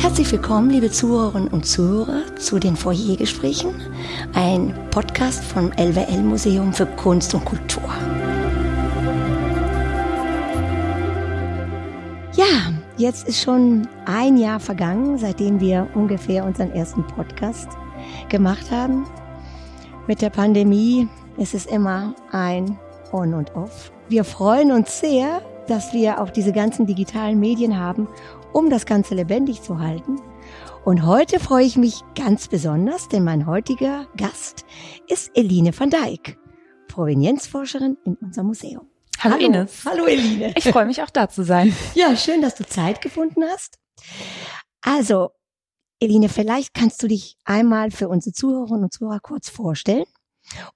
Herzlich willkommen, liebe Zuhörerinnen und Zuhörer, zu den Foyergesprächen, ein Podcast vom LWL Museum für Kunst und Kultur. Ja, jetzt ist schon ein Jahr vergangen, seitdem wir ungefähr unseren ersten Podcast gemacht haben. Mit der Pandemie ist es immer ein On und Off. Wir freuen uns sehr, dass wir auch diese ganzen digitalen Medien haben, um das Ganze lebendig zu halten. Und heute freue ich mich ganz besonders, denn mein heutiger Gast ist Eline van Dijk, Provenienzforscherin in unserem Museum. Hallo, Hallo Ines. Hallo Eline. Ich freue mich auch da zu sein. Ja, schön, dass du Zeit gefunden hast. Also, Eline, vielleicht kannst du dich einmal für unsere Zuhörerinnen und Zuhörer kurz vorstellen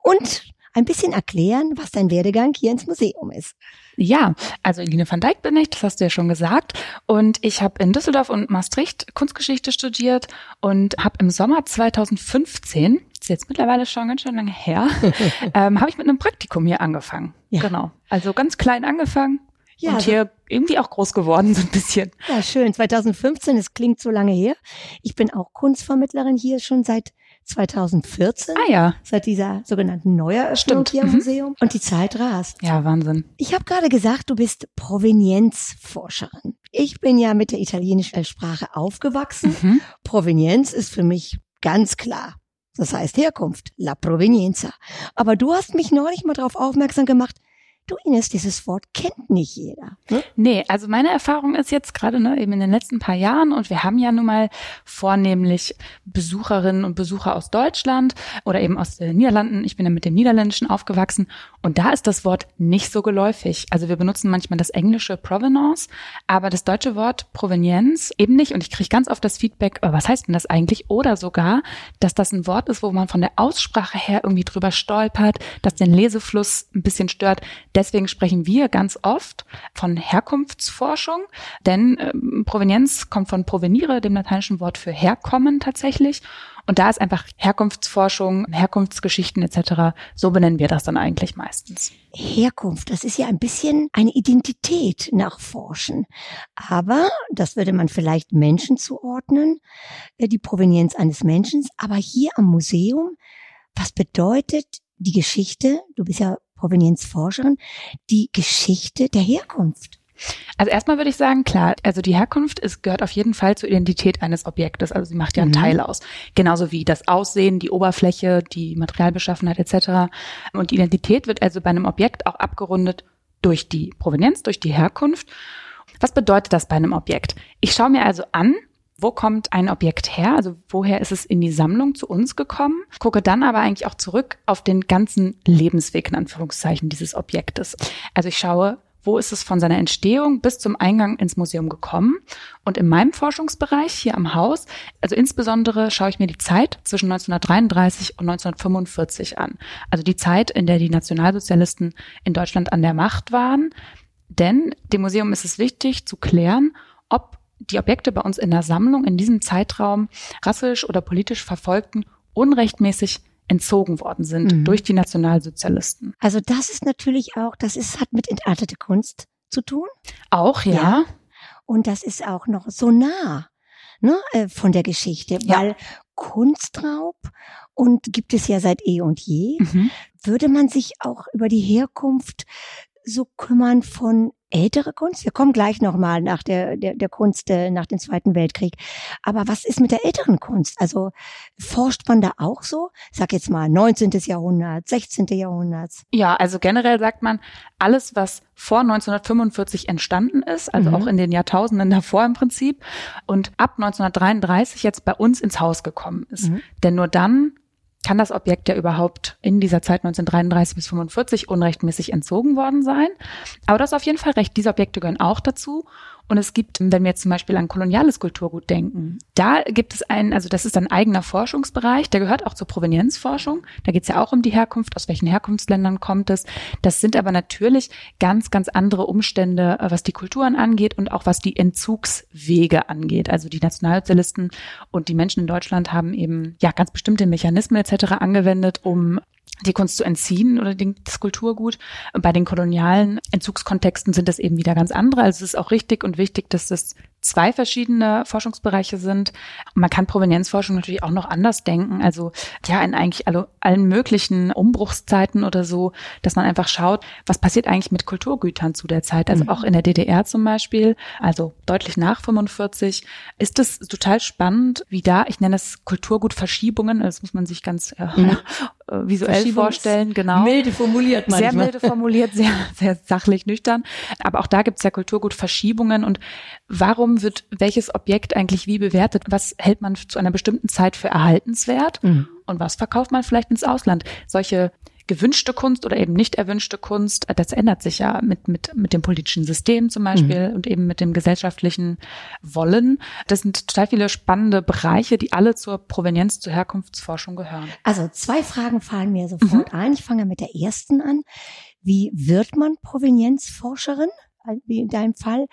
und ein bisschen erklären, was dein Werdegang hier ins Museum ist. Ja, also Eline van Dijk bin ich, das hast du ja schon gesagt. Und ich habe in Düsseldorf und Maastricht Kunstgeschichte studiert und habe im Sommer 2015, ist jetzt mittlerweile schon ganz schön lange her, ähm, habe ich mit einem Praktikum hier angefangen. Ja. Genau. Also ganz klein angefangen. Ja, und hier irgendwie auch groß geworden, so ein bisschen. Ja, schön. 2015, es klingt so lange her. Ich bin auch Kunstvermittlerin hier schon seit 2014. Ah ja. Seit dieser sogenannten Neueröffnung hier im mhm. Museum. Und die Zeit rast. Ja, Wahnsinn. Ich habe gerade gesagt, du bist Provenienzforscherin. Ich bin ja mit der italienischen Sprache aufgewachsen. Mhm. Provenienz ist für mich ganz klar. Das heißt Herkunft, la provenienza. Aber du hast mich neulich mal darauf aufmerksam gemacht, Du Ines, dieses Wort kennt nicht jeder. Ne? Nee, also meine Erfahrung ist jetzt gerade ne, eben in den letzten paar Jahren und wir haben ja nun mal vornehmlich Besucherinnen und Besucher aus Deutschland oder eben aus den Niederlanden. Ich bin ja mit dem Niederländischen aufgewachsen und da ist das Wort nicht so geläufig. Also wir benutzen manchmal das englische Provenance, aber das deutsche Wort Provenienz eben nicht. Und ich kriege ganz oft das Feedback, oh, was heißt denn das eigentlich? Oder sogar, dass das ein Wort ist, wo man von der Aussprache her irgendwie drüber stolpert, dass den Lesefluss ein bisschen stört Deswegen sprechen wir ganz oft von Herkunftsforschung, denn äh, Provenienz kommt von provenire, dem lateinischen Wort für herkommen tatsächlich. Und da ist einfach Herkunftsforschung, Herkunftsgeschichten etc., so benennen wir das dann eigentlich meistens. Herkunft, das ist ja ein bisschen eine Identität nachforschen. Aber das würde man vielleicht Menschen zuordnen, äh, die Provenienz eines Menschen. Aber hier am Museum, was bedeutet die Geschichte? Du bist ja Provenienzforscherin, die Geschichte der Herkunft. Also erstmal würde ich sagen, klar, also die Herkunft ist, gehört auf jeden Fall zur Identität eines Objektes. Also sie macht ja einen mhm. Teil aus. Genauso wie das Aussehen, die Oberfläche, die Materialbeschaffenheit etc. Und die Identität wird also bei einem Objekt auch abgerundet durch die Provenienz, durch die Herkunft. Was bedeutet das bei einem Objekt? Ich schaue mir also an, wo kommt ein Objekt her? Also woher ist es in die Sammlung zu uns gekommen? Gucke dann aber eigentlich auch zurück auf den ganzen Lebensweg in Anführungszeichen dieses Objektes. Also ich schaue, wo ist es von seiner Entstehung bis zum Eingang ins Museum gekommen? Und in meinem Forschungsbereich hier am Haus, also insbesondere schaue ich mir die Zeit zwischen 1933 und 1945 an. Also die Zeit, in der die Nationalsozialisten in Deutschland an der Macht waren. Denn dem Museum ist es wichtig zu klären, ob die Objekte bei uns in der Sammlung in diesem Zeitraum rassisch oder politisch Verfolgten unrechtmäßig entzogen worden sind mhm. durch die Nationalsozialisten. Also das ist natürlich auch, das ist, hat mit entartete Kunst zu tun. Auch, ja. ja. Und das ist auch noch so nah ne, äh, von der Geschichte, ja. weil Kunstraub und gibt es ja seit eh und je, mhm. würde man sich auch über die Herkunft so kümmern von ältere Kunst? Wir kommen gleich nochmal nach der, der, der Kunst äh, nach dem Zweiten Weltkrieg. Aber was ist mit der älteren Kunst? Also forscht man da auch so? sag jetzt mal 19. Jahrhundert, 16. Jahrhundert. Ja, also generell sagt man, alles, was vor 1945 entstanden ist, also mhm. auch in den Jahrtausenden davor im Prinzip, und ab 1933 jetzt bei uns ins Haus gekommen ist. Mhm. Denn nur dann kann das Objekt ja überhaupt in dieser Zeit 1933 bis 45 unrechtmäßig entzogen worden sein. Aber das auf jeden Fall recht. Diese Objekte gehören auch dazu. Und es gibt, wenn wir jetzt zum Beispiel an koloniales Kulturgut denken, da gibt es einen, also das ist ein eigener Forschungsbereich, der gehört auch zur Provenienzforschung. Da geht es ja auch um die Herkunft, aus welchen Herkunftsländern kommt es. Das sind aber natürlich ganz, ganz andere Umstände, äh, was die Kulturen angeht und auch was die Entzugswege angeht. Also die Nationalsozialisten und die Menschen in Deutschland haben eben ja ganz bestimmte Mechanismen etc. angewendet, um die Kunst zu entziehen oder das Kulturgut. Bei den kolonialen Entzugskontexten sind das eben wieder ganz andere. Also es ist auch richtig und wichtig, dass das zwei verschiedene Forschungsbereiche sind. Man kann Provenienzforschung natürlich auch noch anders denken. Also ja, in eigentlich alle, allen möglichen Umbruchszeiten oder so, dass man einfach schaut, was passiert eigentlich mit Kulturgütern zu der Zeit. Also mhm. auch in der DDR zum Beispiel, also deutlich nach 45, ist es total spannend, wie da, ich nenne es Kulturgutverschiebungen, das muss man sich ganz äh, mhm. visuell vorstellen, genau. Milde formuliert manchmal. Sehr milde formuliert, sehr, sehr sachlich nüchtern. Aber auch da gibt es ja Kulturgutverschiebungen und warum wird welches Objekt eigentlich wie bewertet? Was hält man zu einer bestimmten Zeit für erhaltenswert? Mhm. Und was verkauft man vielleicht ins Ausland? Solche gewünschte Kunst oder eben nicht erwünschte Kunst, das ändert sich ja mit, mit, mit dem politischen System zum Beispiel mhm. und eben mit dem gesellschaftlichen Wollen. Das sind total viele spannende Bereiche, die alle zur Provenienz, zur Herkunftsforschung gehören. Also zwei Fragen fallen mir sofort mhm. ein. Ich fange mit der ersten an. Wie wird man Provenienzforscherin? Wie in deinem Fall,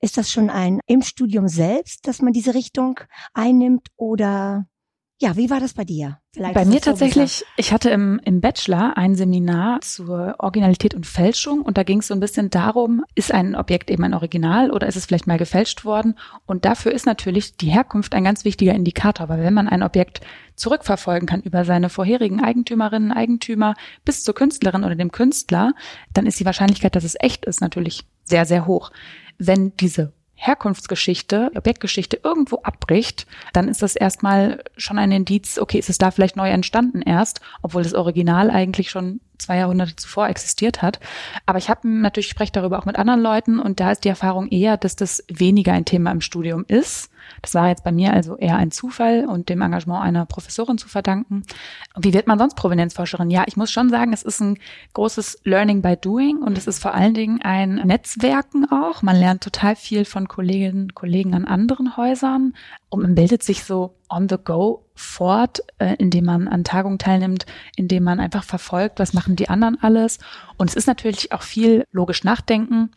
ist das schon ein im Studium selbst, dass man diese Richtung einnimmt oder ja, wie war das bei dir? Vielleicht bei mir tatsächlich, ich hatte im, im Bachelor ein Seminar zur Originalität und Fälschung und da ging es so ein bisschen darum, ist ein Objekt eben ein Original oder ist es vielleicht mal gefälscht worden? Und dafür ist natürlich die Herkunft ein ganz wichtiger Indikator, weil wenn man ein Objekt zurückverfolgen kann über seine vorherigen Eigentümerinnen, Eigentümer bis zur Künstlerin oder dem Künstler, dann ist die Wahrscheinlichkeit, dass es echt ist, natürlich sehr, sehr hoch. Wenn diese Herkunftsgeschichte, Objektgeschichte irgendwo abbricht, dann ist das erstmal schon ein Indiz, okay, ist es da vielleicht neu entstanden erst, obwohl das Original eigentlich schon zwei Jahrhunderte zuvor existiert hat. Aber ich habe natürlich spreche darüber auch mit anderen Leuten und da ist die Erfahrung eher, dass das weniger ein Thema im Studium ist. Das war jetzt bei mir also eher ein Zufall und dem Engagement einer Professorin zu verdanken. Wie wird man sonst Provenienzforscherin? Ja, ich muss schon sagen, es ist ein großes Learning by Doing und es ist vor allen Dingen ein Netzwerken auch. Man lernt total viel von Kolleginnen und Kollegen an anderen Häusern und man bildet sich so on the go fort, äh, indem man an Tagungen teilnimmt, indem man einfach verfolgt, was machen die anderen alles. Und es ist natürlich auch viel logisch nachdenken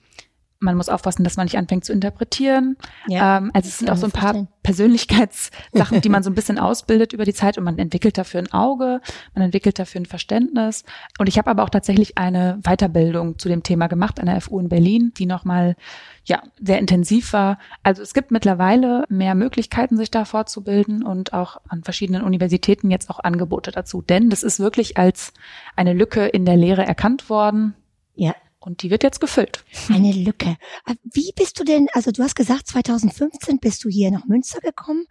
man muss aufpassen, dass man nicht anfängt zu interpretieren. Ja, ähm, also es sind auch so ein paar verstehen. Persönlichkeitssachen, die man so ein bisschen ausbildet über die Zeit und man entwickelt dafür ein Auge, man entwickelt dafür ein Verständnis. Und ich habe aber auch tatsächlich eine Weiterbildung zu dem Thema gemacht an der FU in Berlin, die nochmal ja sehr intensiv war. Also es gibt mittlerweile mehr Möglichkeiten, sich da fortzubilden und auch an verschiedenen Universitäten jetzt auch Angebote dazu. Denn das ist wirklich als eine Lücke in der Lehre erkannt worden. Ja, und die wird jetzt gefüllt. Eine Lücke. Äh, wie bist du denn, also du hast gesagt, 2015 bist du hier nach Münster gekommen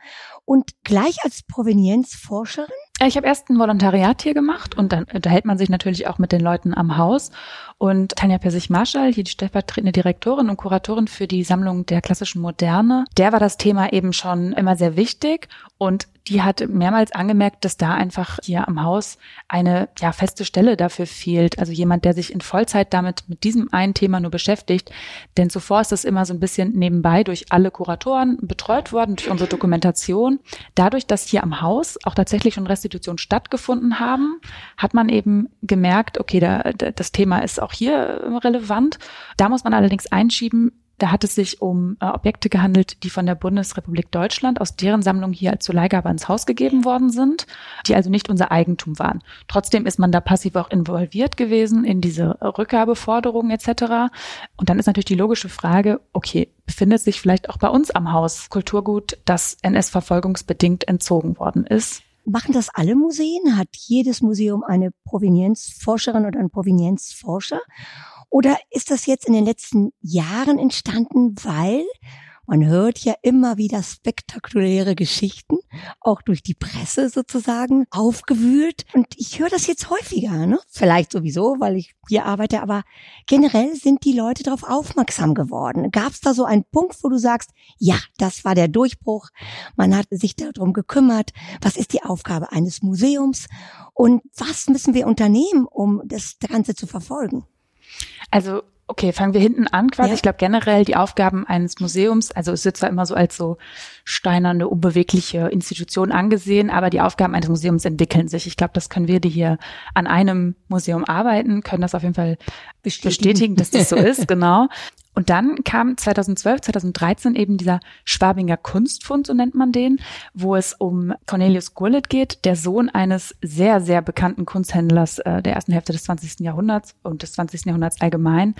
und gleich als Provenienzforscherin? Äh, ich habe erst ein Volontariat hier gemacht und dann unterhält man sich natürlich auch mit den Leuten am Haus. Und Tanja Persich-Marschall, hier die stellvertretende Direktorin und Kuratorin für die Sammlung der klassischen Moderne, der war das Thema eben schon immer sehr wichtig und die hat mehrmals angemerkt, dass da einfach hier am Haus eine ja, feste Stelle dafür fehlt. Also jemand, der sich in Vollzeit damit mit diesem einen Thema nur beschäftigt. Denn zuvor ist das immer so ein bisschen nebenbei durch alle Kuratoren betreut worden, durch unsere Dokumentation. Dadurch, dass hier am Haus auch tatsächlich schon Rest Institutionen stattgefunden haben, hat man eben gemerkt, okay, da, da, das Thema ist auch hier relevant. Da muss man allerdings einschieben, da hat es sich um äh, Objekte gehandelt, die von der Bundesrepublik Deutschland aus deren Sammlung hier als Leihgabe ins Haus gegeben worden sind, die also nicht unser Eigentum waren. Trotzdem ist man da passiv auch involviert gewesen in diese Rückgabeforderungen etc. Und dann ist natürlich die logische Frage, okay, befindet sich vielleicht auch bei uns am Haus Kulturgut, das NS-verfolgungsbedingt entzogen worden ist? Machen das alle Museen? Hat jedes Museum eine Provenienzforscherin oder einen Provenienzforscher? Oder ist das jetzt in den letzten Jahren entstanden, weil man hört ja immer wieder spektakuläre Geschichten, auch durch die Presse sozusagen aufgewühlt. Und ich höre das jetzt häufiger, ne? Vielleicht sowieso, weil ich hier arbeite, aber generell sind die Leute darauf aufmerksam geworden. Gab es da so einen Punkt, wo du sagst, ja, das war der Durchbruch, man hat sich darum gekümmert, was ist die Aufgabe eines Museums und was müssen wir unternehmen, um das Ganze zu verfolgen? Also Okay, fangen wir hinten an quasi. Ja. Ich glaube generell die Aufgaben eines Museums, also es wird zwar immer so als so steinerne, unbewegliche Institution angesehen, aber die Aufgaben eines Museums entwickeln sich. Ich glaube, das können wir, die hier an einem Museum arbeiten, können das auf jeden Fall bestätigen, bestätigen dass das so ist, genau. Und dann kam 2012, 2013 eben dieser Schwabinger Kunstfund, so nennt man den, wo es um Cornelius Gurlitt geht, der Sohn eines sehr, sehr bekannten Kunsthändlers äh, der ersten Hälfte des 20. Jahrhunderts und des 20. Jahrhunderts allgemein.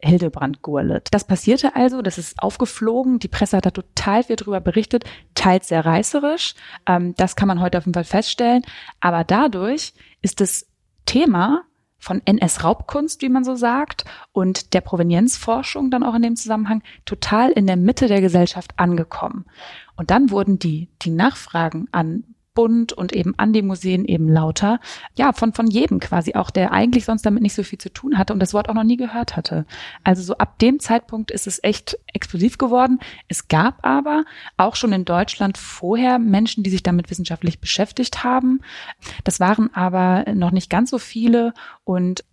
Hildebrand-Gurlitt. Das passierte also, das ist aufgeflogen, die Presse hat da total viel drüber berichtet, teils sehr reißerisch, ähm, das kann man heute auf jeden Fall feststellen, aber dadurch ist das Thema von NS-Raubkunst, wie man so sagt, und der Provenienzforschung dann auch in dem Zusammenhang total in der Mitte der Gesellschaft angekommen. Und dann wurden die, die Nachfragen an Bund und eben an die Museen eben lauter. Ja, von, von jedem quasi auch, der eigentlich sonst damit nicht so viel zu tun hatte und das Wort auch noch nie gehört hatte. Also so ab dem Zeitpunkt ist es echt explosiv geworden. Es gab aber auch schon in Deutschland vorher Menschen, die sich damit wissenschaftlich beschäftigt haben. Das waren aber noch nicht ganz so viele und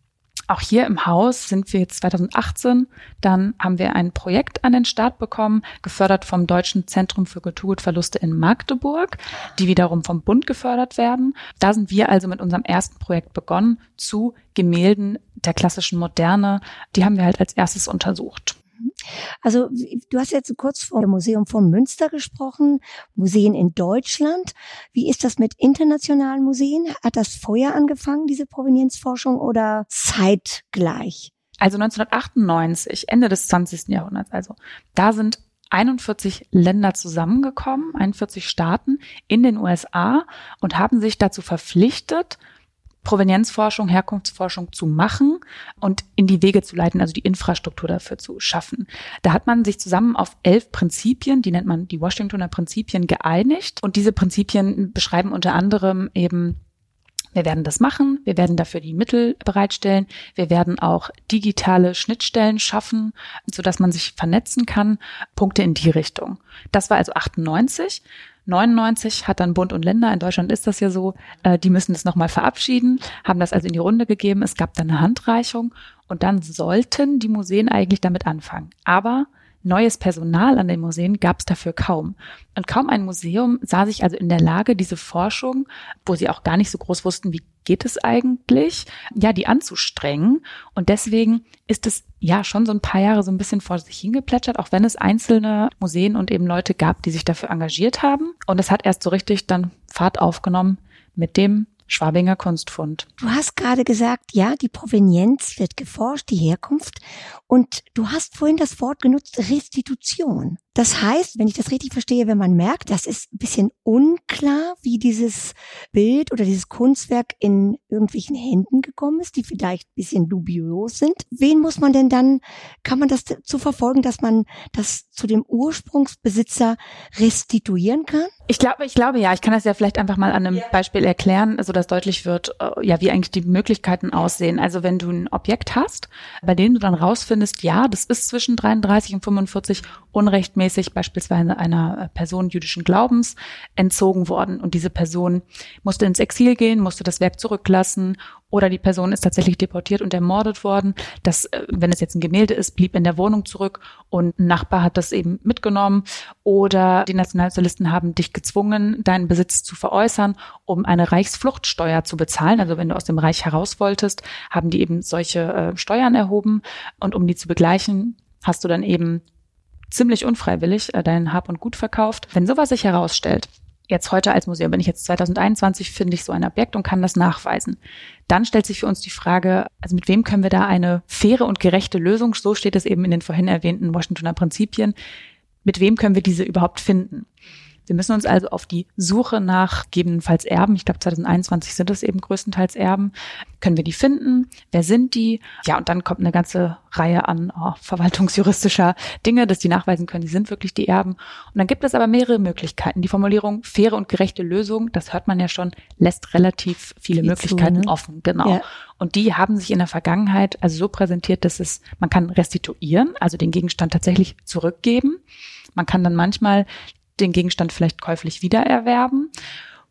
auch hier im Haus sind wir jetzt 2018, dann haben wir ein Projekt an den Start bekommen, gefördert vom Deutschen Zentrum für Kulturgutverluste in Magdeburg, die wiederum vom Bund gefördert werden. Da sind wir also mit unserem ersten Projekt begonnen zu Gemälden der klassischen Moderne. Die haben wir halt als erstes untersucht. Also du hast jetzt kurz vom Museum von Münster gesprochen, Museen in Deutschland. Wie ist das mit internationalen Museen? Hat das vorher angefangen, diese Provenienzforschung, oder zeitgleich? Also 1998, Ende des 20. Jahrhunderts, also da sind 41 Länder zusammengekommen, 41 Staaten in den USA und haben sich dazu verpflichtet, Provenienzforschung, Herkunftsforschung zu machen und in die Wege zu leiten, also die Infrastruktur dafür zu schaffen. Da hat man sich zusammen auf elf Prinzipien, die nennt man die Washingtoner Prinzipien, geeinigt. Und diese Prinzipien beschreiben unter anderem eben wir werden das machen. Wir werden dafür die Mittel bereitstellen. Wir werden auch digitale Schnittstellen schaffen, sodass man sich vernetzen kann. Punkte in die Richtung. Das war also 98. 99 hat dann Bund und Länder, in Deutschland ist das ja so, äh, die müssen das nochmal verabschieden, haben das also in die Runde gegeben. Es gab dann eine Handreichung und dann sollten die Museen eigentlich damit anfangen. Aber neues Personal an den Museen gab es dafür kaum. Und kaum ein Museum sah sich also in der Lage, diese Forschung, wo sie auch gar nicht so groß wussten, wie geht es eigentlich, ja, die anzustrengen. Und deswegen ist es ja schon so ein paar Jahre so ein bisschen vor sich hingeplätschert, auch wenn es einzelne Museen und eben Leute gab, die sich dafür engagiert haben. Und es hat erst so richtig dann Fahrt aufgenommen mit dem Schwabinger Kunstfund. Du hast gerade gesagt, ja, die Provenienz wird geforscht, die Herkunft. Und du hast vorhin das Wort genutzt, Restitution. Das heißt, wenn ich das richtig verstehe, wenn man merkt, das ist ein bisschen unklar, wie dieses Bild oder dieses Kunstwerk in irgendwelchen Händen gekommen ist, die vielleicht ein bisschen dubios sind. Wen muss man denn dann, kann man das zu verfolgen, dass man das zu dem Ursprungsbesitzer restituieren kann? Ich glaube, ich glaube ja. Ich kann das ja vielleicht einfach mal an einem ja. Beispiel erklären, so dass deutlich wird, äh, ja, wie eigentlich die Möglichkeiten aussehen. Also wenn du ein Objekt hast, bei dem du dann rausfindest, ja, das ist zwischen 33 und 45 unrechtmäßig rechtmäßig beispielsweise einer Person jüdischen Glaubens entzogen worden und diese Person musste ins Exil gehen, musste das Werk zurücklassen oder die Person ist tatsächlich deportiert und ermordet worden. Das, äh, wenn es jetzt ein Gemälde ist, blieb in der Wohnung zurück und ein Nachbar hat das eben mitgenommen oder die Nationalsozialisten haben dich gezwungen, deinen Besitz zu veräußern, um eine Reichsfluchtsteuer zu bezahlen. Also wenn du aus dem Reich heraus wolltest, haben die eben solche äh, Steuern erhoben und um die zu begleichen, hast du dann eben ziemlich unfreiwillig äh, dein Hab und Gut verkauft. Wenn sowas sich herausstellt, jetzt heute als Museum, bin ich jetzt 2021, finde ich so ein Objekt und kann das nachweisen. Dann stellt sich für uns die Frage, also mit wem können wir da eine faire und gerechte Lösung, so steht es eben in den vorhin erwähnten Washingtoner Prinzipien, mit wem können wir diese überhaupt finden? Wir müssen uns also auf die Suche nach gegebenenfalls Erben, ich glaube 2021 sind es eben größtenteils Erben, können wir die finden? Wer sind die? Ja, und dann kommt eine ganze Reihe an oh, verwaltungsjuristischer Dinge, dass die nachweisen können, die sind wirklich die Erben. Und dann gibt es aber mehrere Möglichkeiten. Die Formulierung faire und gerechte Lösung, das hört man ja schon, lässt relativ viele Viel Möglichkeiten zu, ne? offen, genau. Ja. Und die haben sich in der Vergangenheit also so präsentiert, dass es, man kann restituieren, also den Gegenstand tatsächlich zurückgeben. Man kann dann manchmal den Gegenstand vielleicht käuflich wiedererwerben.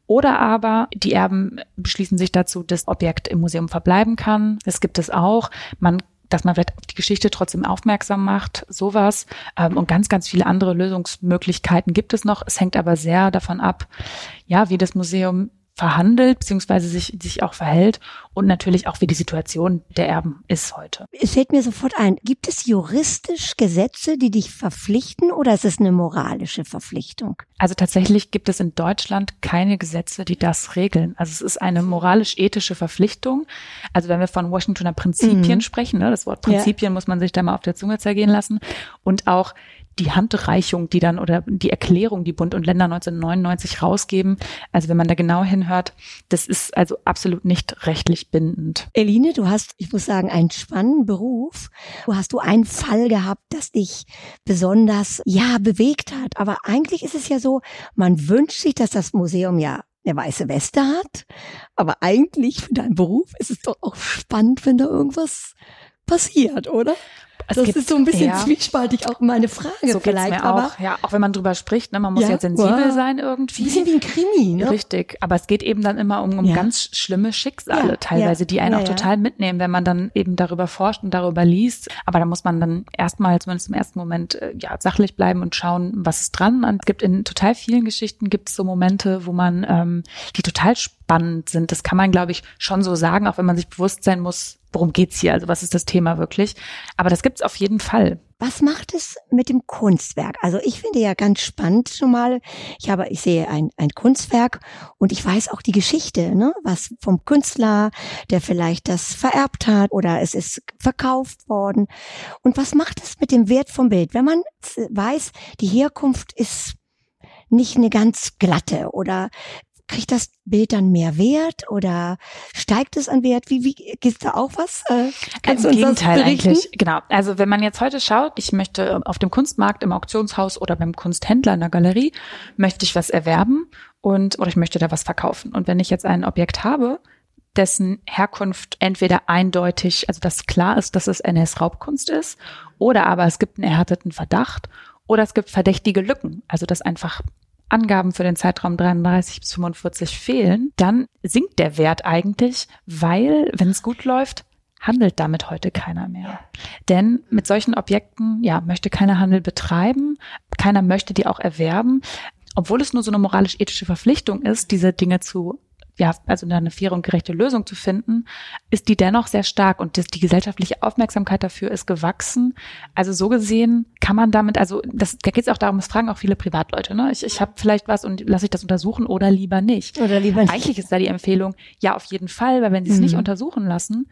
Oder aber die Erben beschließen sich dazu, dass Objekt im Museum verbleiben kann. Das gibt es auch. Man dass man vielleicht auf die Geschichte trotzdem aufmerksam macht, sowas. Ähm, und ganz, ganz viele andere Lösungsmöglichkeiten gibt es noch. Es hängt aber sehr davon ab, ja, wie das Museum verhandelt, beziehungsweise sich, sich auch verhält und natürlich auch, wie die Situation der Erben ist heute. Es fällt mir sofort ein, gibt es juristisch Gesetze, die dich verpflichten oder ist es eine moralische Verpflichtung? Also tatsächlich gibt es in Deutschland keine Gesetze, die das regeln. Also es ist eine moralisch-ethische Verpflichtung. Also wenn wir von Washingtoner Prinzipien mhm. sprechen, ne, das Wort Prinzipien ja. muss man sich da mal auf der Zunge zergehen lassen und auch die Handreichung, die dann oder die Erklärung, die Bund und Länder 1999 rausgeben. Also wenn man da genau hinhört, das ist also absolut nicht rechtlich bindend. Eline, du hast, ich muss sagen, einen spannenden Beruf. Du hast du einen Fall gehabt, das dich besonders, ja, bewegt hat. Aber eigentlich ist es ja so, man wünscht sich, dass das Museum ja eine weiße Weste hat. Aber eigentlich für deinen Beruf ist es doch auch spannend, wenn da irgendwas passiert, oder? Es das gibt, ist so ein bisschen ja. zwiespaltig auch meine Frage so vielleicht. Aber auch. Ja, auch wenn man drüber spricht, ne, man muss ja, ja sensibel wow. sein irgendwie. Ein bisschen wie ein Krimi, ne? Richtig. Aber es geht eben dann immer um, um ja. ganz schlimme Schicksale teilweise, die einen auch total mitnehmen, wenn man dann eben darüber forscht und darüber liest. Aber da muss man dann erstmal, zumindest im ersten Moment, äh, ja, sachlich bleiben und schauen, was ist dran. Und es gibt in total vielen Geschichten gibt es so Momente, wo man, ähm, die total spannend sind. Das kann man, glaube ich, schon so sagen, auch wenn man sich bewusst sein muss, worum geht's hier? Also was ist das Thema wirklich? Aber das gibt's auf jeden Fall. Was macht es mit dem Kunstwerk? Also ich finde ja ganz spannend schon mal. Ich habe, ich sehe ein, ein Kunstwerk und ich weiß auch die Geschichte, ne? Was vom Künstler, der vielleicht das vererbt hat oder es ist verkauft worden. Und was macht es mit dem Wert vom Bild? Wenn man weiß, die Herkunft ist nicht eine ganz glatte oder kriegt das Bild dann mehr Wert oder steigt es an Wert? Wie, wie gibt's da auch was? Äh, kannst Im du uns Gegenteil das eigentlich. Genau. Also wenn man jetzt heute schaut, ich möchte auf dem Kunstmarkt, im Auktionshaus oder beim Kunsthändler in der Galerie, möchte ich was erwerben und oder ich möchte da was verkaufen. Und wenn ich jetzt ein Objekt habe, dessen Herkunft entweder eindeutig, also dass klar ist, dass es NS-Raubkunst ist, oder aber es gibt einen erhärteten Verdacht oder es gibt verdächtige Lücken, also dass einfach Angaben für den Zeitraum 33 bis 45 fehlen, dann sinkt der Wert eigentlich, weil, wenn es gut läuft, handelt damit heute keiner mehr. Denn mit solchen Objekten, ja, möchte keiner Handel betreiben, keiner möchte die auch erwerben, obwohl es nur so eine moralisch-ethische Verpflichtung ist, diese Dinge zu ja, also eine faire und gerechte Lösung zu finden, ist die dennoch sehr stark und das, die gesellschaftliche Aufmerksamkeit dafür ist gewachsen. Also so gesehen kann man damit, also das, da geht es auch darum, es fragen auch viele Privatleute, ne? Ich, ich habe vielleicht was und lasse ich das untersuchen oder lieber nicht. Oder lieber nicht. Eigentlich ist da die Empfehlung, ja, auf jeden Fall, weil wenn sie es mhm. nicht untersuchen lassen,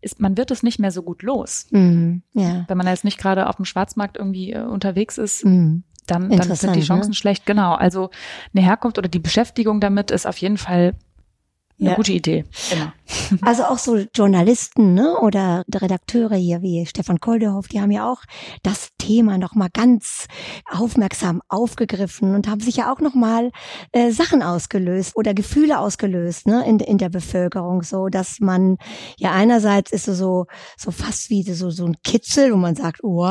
ist, man wird es nicht mehr so gut los. Mhm. Ja. Wenn man jetzt nicht gerade auf dem Schwarzmarkt irgendwie äh, unterwegs ist, mhm dann, dann sind die Chancen ne? schlecht. Genau. Also eine Herkunft oder die Beschäftigung damit ist auf jeden Fall eine ja. gute Idee, immer. Also auch so Journalisten ne, oder Redakteure hier wie Stefan Koldehoff, die haben ja auch das Thema nochmal ganz aufmerksam aufgegriffen und haben sich ja auch nochmal äh, Sachen ausgelöst oder Gefühle ausgelöst ne, in, in der Bevölkerung, so dass man ja einerseits ist so so fast wie so so ein Kitzel, wo man sagt, oh,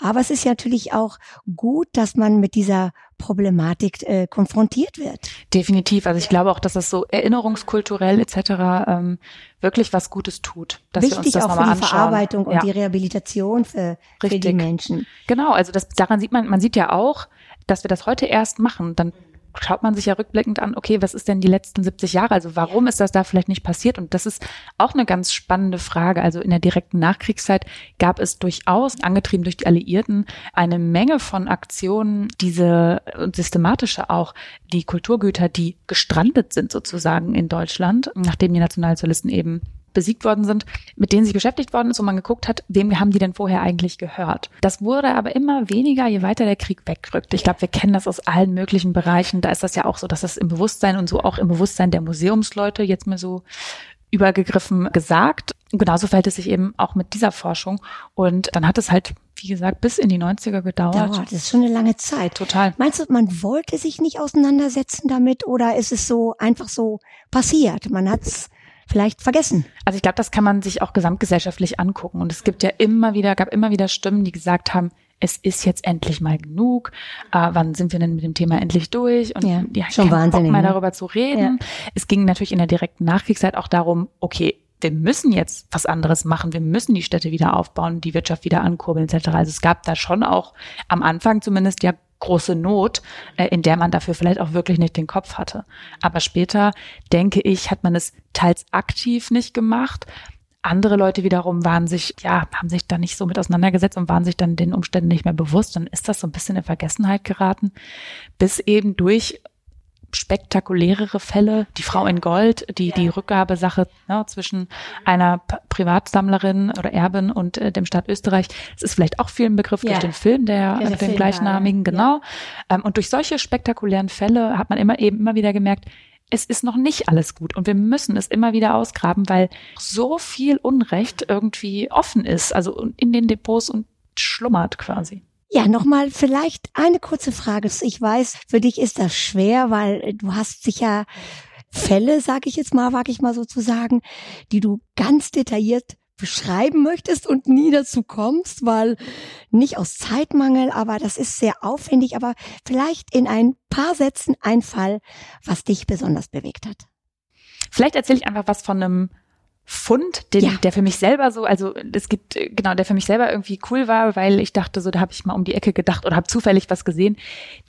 aber es ist ja natürlich auch gut, dass man mit dieser Problematik äh, konfrontiert wird. Definitiv. Also ich glaube auch, dass das so erinnerungskulturell etc. Ähm, wirklich was Gutes tut. Dass Wichtig wir uns das auch für die anschauen. Verarbeitung und ja. die Rehabilitation für, für die Menschen. Genau, also das daran sieht man, man sieht ja auch, dass wir das heute erst machen. Dann schaut man sich ja rückblickend an, okay, was ist denn die letzten 70 Jahre? Also warum ist das da vielleicht nicht passiert? Und das ist auch eine ganz spannende Frage. Also in der direkten Nachkriegszeit gab es durchaus, angetrieben durch die Alliierten, eine Menge von Aktionen, diese und systematische auch, die Kulturgüter, die gestrandet sind sozusagen in Deutschland, nachdem die Nationalsozialisten eben besiegt worden sind, mit denen sich beschäftigt worden ist und man geguckt hat, wem haben die denn vorher eigentlich gehört. Das wurde aber immer weniger, je weiter der Krieg wegrückt. Ich glaube, wir kennen das aus allen möglichen Bereichen. Da ist das ja auch so, dass das im Bewusstsein und so auch im Bewusstsein der Museumsleute jetzt mal so übergegriffen gesagt. Und genauso verhält es sich eben auch mit dieser Forschung. Und dann hat es halt, wie gesagt, bis in die 90er gedauert. Dauert. Das ist schon eine lange Zeit. Total. Meinst du, man wollte sich nicht auseinandersetzen damit oder ist es so einfach so passiert? Man hat es vielleicht vergessen. Also ich glaube, das kann man sich auch gesamtgesellschaftlich angucken. Und es gibt ja immer wieder, gab immer wieder Stimmen, die gesagt haben, es ist jetzt endlich mal genug. Äh, wann sind wir denn mit dem Thema endlich durch? Und ja, ja schon wahnsinnig, Bock mal ne? darüber zu reden. Ja. Es ging natürlich in der direkten Nachkriegszeit auch darum, okay, wir müssen jetzt was anderes machen. Wir müssen die Städte wieder aufbauen, die Wirtschaft wieder ankurbeln etc. Also es gab da schon auch am Anfang zumindest ja große Not, äh, in der man dafür vielleicht auch wirklich nicht den Kopf hatte. Aber später, denke ich, hat man es teils aktiv nicht gemacht. Andere Leute wiederum waren sich, ja, haben sich da nicht so mit auseinandergesetzt und waren sich dann den Umständen nicht mehr bewusst. Dann ist das so ein bisschen in Vergessenheit geraten, bis eben durch spektakulärere Fälle, die Frau in Gold, die ja. die Rückgabesache ne, zwischen einer P Privatsammlerin oder Erbin und äh, dem Staat Österreich. Es ist vielleicht auch viel ein Begriff ja. durch den Film, der, der den Film gleichnamigen, genau. Ja. Ähm, und durch solche spektakulären Fälle hat man immer eben immer wieder gemerkt, es ist noch nicht alles gut und wir müssen es immer wieder ausgraben, weil so viel Unrecht irgendwie offen ist, also in den Depots und schlummert quasi. Ja, nochmal vielleicht eine kurze Frage. Ich weiß, für dich ist das schwer, weil du hast sicher Fälle, sage ich jetzt mal, wage ich mal so zu sagen, die du ganz detailliert beschreiben möchtest und nie dazu kommst, weil nicht aus Zeitmangel, aber das ist sehr aufwendig, aber vielleicht in ein paar Sätzen ein Fall, was dich besonders bewegt hat. Vielleicht erzähle ich einfach was von einem Fund, den, ja. der für mich selber so, also es gibt, genau, der für mich selber irgendwie cool war, weil ich dachte, so, da habe ich mal um die Ecke gedacht oder habe zufällig was gesehen.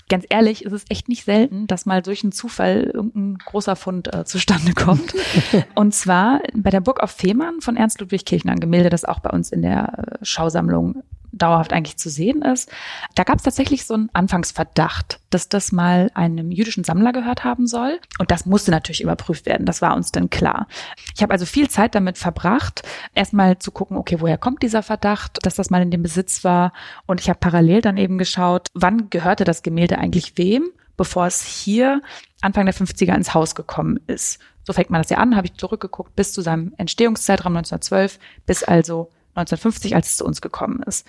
Ganz ehrlich, ist es echt nicht selten, dass mal durch einen Zufall irgendein großer Fund äh, zustande kommt. Und zwar bei der Burg auf Fehmarn von Ernst Ludwig Kirchner, ein Gemälde, das auch bei uns in der äh, Schausammlung dauerhaft eigentlich zu sehen ist. Da gab es tatsächlich so einen Anfangsverdacht, dass das mal einem jüdischen Sammler gehört haben soll. Und das musste natürlich überprüft werden. Das war uns dann klar. Ich habe also viel Zeit damit verbracht, erstmal zu gucken, okay, woher kommt dieser Verdacht, dass das mal in dem Besitz war. Und ich habe parallel dann eben geschaut, wann gehörte das Gemälde eigentlich wem, bevor es hier Anfang der 50er ins Haus gekommen ist. So fängt man das ja an, habe ich zurückgeguckt bis zu seinem Entstehungszeitraum 1912, bis also 1950, als es zu uns gekommen ist.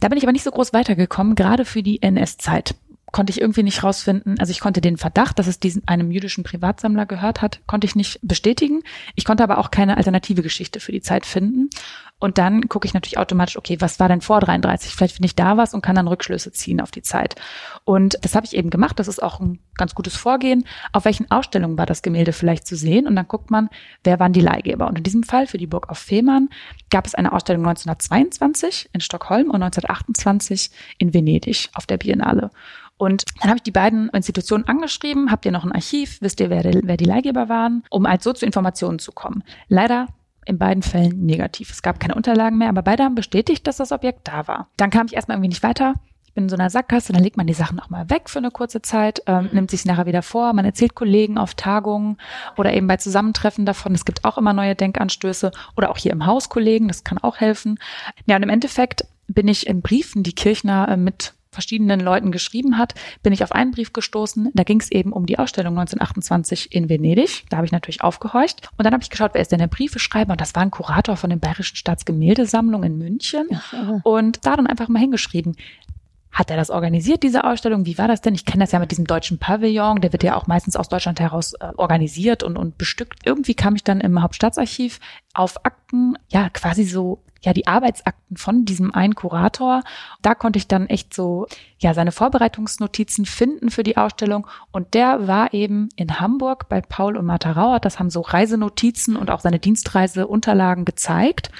Da bin ich aber nicht so groß weitergekommen, gerade für die NS-Zeit konnte ich irgendwie nicht rausfinden. Also ich konnte den Verdacht, dass es diesen einem jüdischen Privatsammler gehört hat, konnte ich nicht bestätigen. Ich konnte aber auch keine alternative Geschichte für die Zeit finden. Und dann gucke ich natürlich automatisch, okay, was war denn vor 33? Vielleicht finde ich da was und kann dann Rückschlüsse ziehen auf die Zeit. Und das habe ich eben gemacht. Das ist auch ein ganz gutes Vorgehen. Auf welchen Ausstellungen war das Gemälde vielleicht zu sehen? Und dann guckt man, wer waren die Leihgeber? Und in diesem Fall für die Burg auf Fehmarn gab es eine Ausstellung 1922 in Stockholm und 1928 in Venedig auf der Biennale. Und dann habe ich die beiden Institutionen angeschrieben, habt ihr noch ein Archiv, wisst ihr, wer, wer die Leihgeber waren, um halt so zu Informationen zu kommen. Leider in beiden Fällen negativ. Es gab keine Unterlagen mehr, aber beide haben bestätigt, dass das Objekt da war. Dann kam ich erstmal irgendwie nicht weiter. Ich bin in so einer Sackgasse, dann legt man die Sachen auch mal weg für eine kurze Zeit, ähm, nimmt sich nachher wieder vor, man erzählt Kollegen auf Tagungen oder eben bei Zusammentreffen davon. Es gibt auch immer neue Denkanstöße oder auch hier im Haus Kollegen, das kann auch helfen. Ja, und im Endeffekt bin ich in Briefen, die Kirchner äh, mit verschiedenen Leuten geschrieben hat, bin ich auf einen Brief gestoßen. Da ging es eben um die Ausstellung 1928 in Venedig. Da habe ich natürlich aufgehorcht. Und dann habe ich geschaut, wer ist denn der Briefeschreiber? Und das war ein Kurator von der Bayerischen Staatsgemäldesammlung in München. Ach, und da dann einfach mal hingeschrieben, hat er das organisiert, diese Ausstellung? Wie war das denn? Ich kenne das ja mit diesem deutschen Pavillon, der wird ja auch meistens aus Deutschland heraus äh, organisiert und, und bestückt. Irgendwie kam ich dann im Hauptstaatsarchiv auf Akten, ja, quasi so ja die Arbeitsakten von diesem einen Kurator. Da konnte ich dann echt so ja seine Vorbereitungsnotizen finden für die Ausstellung und der war eben in Hamburg bei Paul und Martha Rauert. Das haben so Reisenotizen und auch seine Dienstreiseunterlagen gezeigt.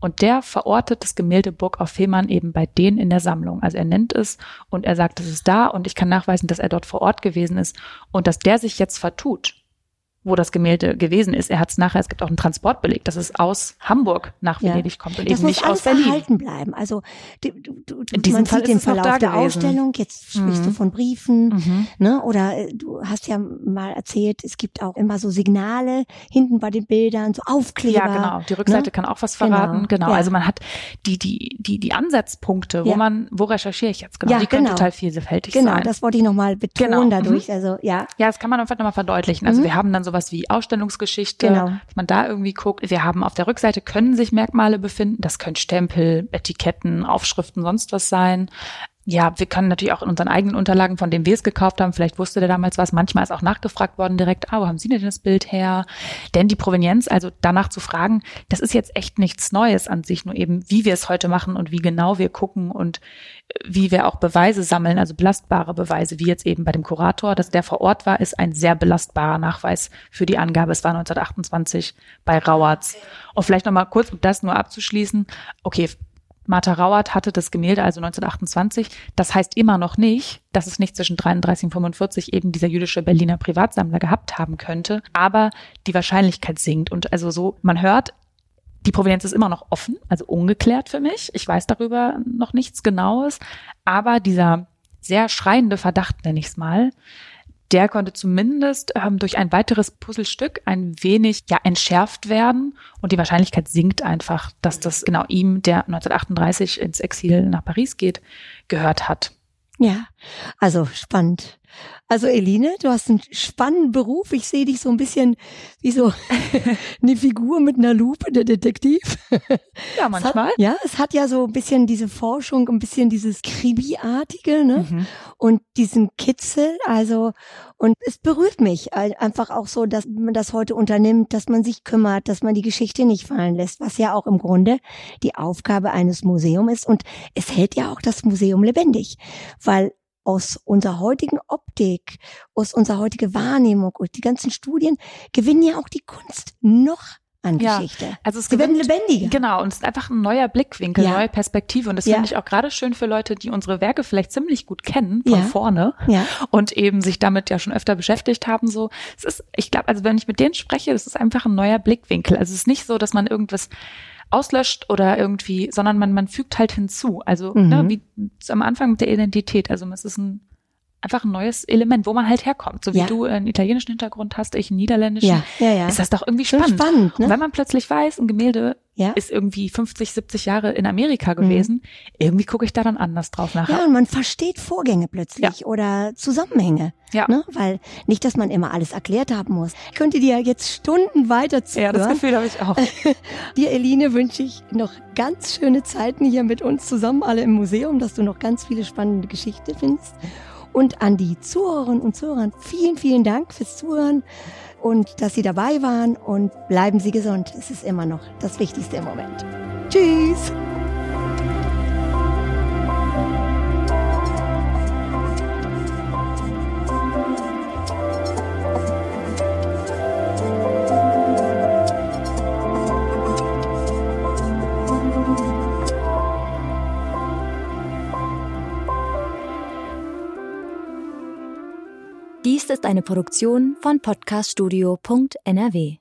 Und der verortet das Gemälde Burg auf Fehmarn eben bei denen in der Sammlung. Also er nennt es und er sagt, es ist da und ich kann nachweisen, dass er dort vor Ort gewesen ist und dass der sich jetzt vertut wo das Gemälde gewesen ist. Er hat es nachher, es gibt auch einen Transportbeleg, dass es aus Hamburg nach Venedig ja. kommt und das eben nicht aus Berlin. erhalten bleiben. Also du, du, du, man sieht den Verlauf der gewesen. Ausstellung, jetzt sprichst mhm. du von Briefen, mhm. ne? Oder äh, du hast ja mal erzählt, es gibt auch immer so Signale hinten bei den Bildern, so Aufkleber. Ja, genau. Die Rückseite ne? kann auch was verraten. Genau. genau. Ja. Also man hat die, die, die, die Ansatzpunkte, wo ja. man, wo recherchiere ich jetzt genau? Ja, die können genau. total vielfältig genau, sein. Genau, das wollte ich nochmal betonen genau. dadurch. Mhm. Also ja. Ja, das kann man einfach nochmal verdeutlichen. Also mhm. wir haben dann sowas wie Ausstellungsgeschichte, genau. dass man da irgendwie guckt. Wir haben auf der Rückseite können sich Merkmale befinden. Das können Stempel, Etiketten, Aufschriften, sonst was sein. Ja, wir können natürlich auch in unseren eigenen Unterlagen, von denen wir es gekauft haben, vielleicht wusste der damals was, manchmal ist auch nachgefragt worden direkt, ah, wo haben Sie denn das Bild her? Denn die Provenienz, also danach zu fragen, das ist jetzt echt nichts Neues an sich, nur eben, wie wir es heute machen und wie genau wir gucken und äh, wie wir auch Beweise sammeln, also belastbare Beweise, wie jetzt eben bei dem Kurator, dass der vor Ort war, ist ein sehr belastbarer Nachweis für die Angabe. Es war 1928 bei Rauerts. Und vielleicht nochmal kurz, um das nur abzuschließen. Okay, Martha Rauert hatte das Gemälde also 1928. Das heißt immer noch nicht, dass es nicht zwischen 33 und 45 eben dieser jüdische Berliner Privatsammler gehabt haben könnte. Aber die Wahrscheinlichkeit sinkt. Und also so, man hört, die Provenienz ist immer noch offen, also ungeklärt für mich. Ich weiß darüber noch nichts Genaues. Aber dieser sehr schreiende Verdacht, nenne ich es mal, der konnte zumindest ähm, durch ein weiteres Puzzlestück ein wenig ja entschärft werden und die Wahrscheinlichkeit sinkt einfach, dass das genau ihm, der 1938 ins Exil nach Paris geht, gehört hat. Ja, also spannend. Also Eline, du hast einen spannenden Beruf. Ich sehe dich so ein bisschen wie so eine Figur mit einer Lupe, der Detektiv. Ja, manchmal. Es hat, ja, es hat ja so ein bisschen diese Forschung, ein bisschen dieses Kribi-artige, ne? Mhm. Und diesen Kitzel, also, und es berührt mich einfach auch so, dass man das heute unternimmt, dass man sich kümmert, dass man die Geschichte nicht fallen lässt, was ja auch im Grunde die Aufgabe eines Museums ist. Und es hält ja auch das Museum lebendig, weil aus unserer heutigen Optik, aus unserer heutigen Wahrnehmung und die ganzen Studien gewinnen ja auch die Kunst noch an ja, Geschichte. Also es Sie werden lebendiger. Genau, und es ist einfach ein neuer Blickwinkel, ja. neue Perspektive. Und das ja. finde ich auch gerade schön für Leute, die unsere Werke vielleicht ziemlich gut kennen, von ja. vorne ja. und eben sich damit ja schon öfter beschäftigt haben. So, es ist, ich glaube, also wenn ich mit denen spreche, das ist einfach ein neuer Blickwinkel. Also es ist nicht so, dass man irgendwas auslöscht oder irgendwie, sondern man, man fügt halt hinzu. Also ne, mhm. ne, wie am Anfang mit der Identität. Also es ist ein einfach ein neues Element, wo man halt herkommt. So wie ja. du einen italienischen Hintergrund hast, ich einen niederländischen, ja, ja, ja. ist das doch irgendwie spannend. spannend ne? Und wenn man plötzlich weiß, ein Gemälde ja. ist irgendwie 50, 70 Jahre in Amerika gewesen, mhm. irgendwie gucke ich da dann anders drauf nachher. Ja, und man versteht Vorgänge plötzlich oder Zusammenhänge. Ja. Ne? Weil nicht, dass man immer alles erklärt haben muss. Ich könnte dir jetzt Stunden weiter zuhören. Ja, das Gefühl habe ich auch. dir, Eline, wünsche ich noch ganz schöne Zeiten hier mit uns zusammen, alle im Museum, dass du noch ganz viele spannende Geschichten findest. Und an die Zuhörerinnen und Zuhörer, vielen, vielen Dank fürs Zuhören und dass Sie dabei waren und bleiben Sie gesund. Es ist immer noch das Wichtigste im Moment. Tschüss! Ist eine Produktion von podcaststudio.nrw.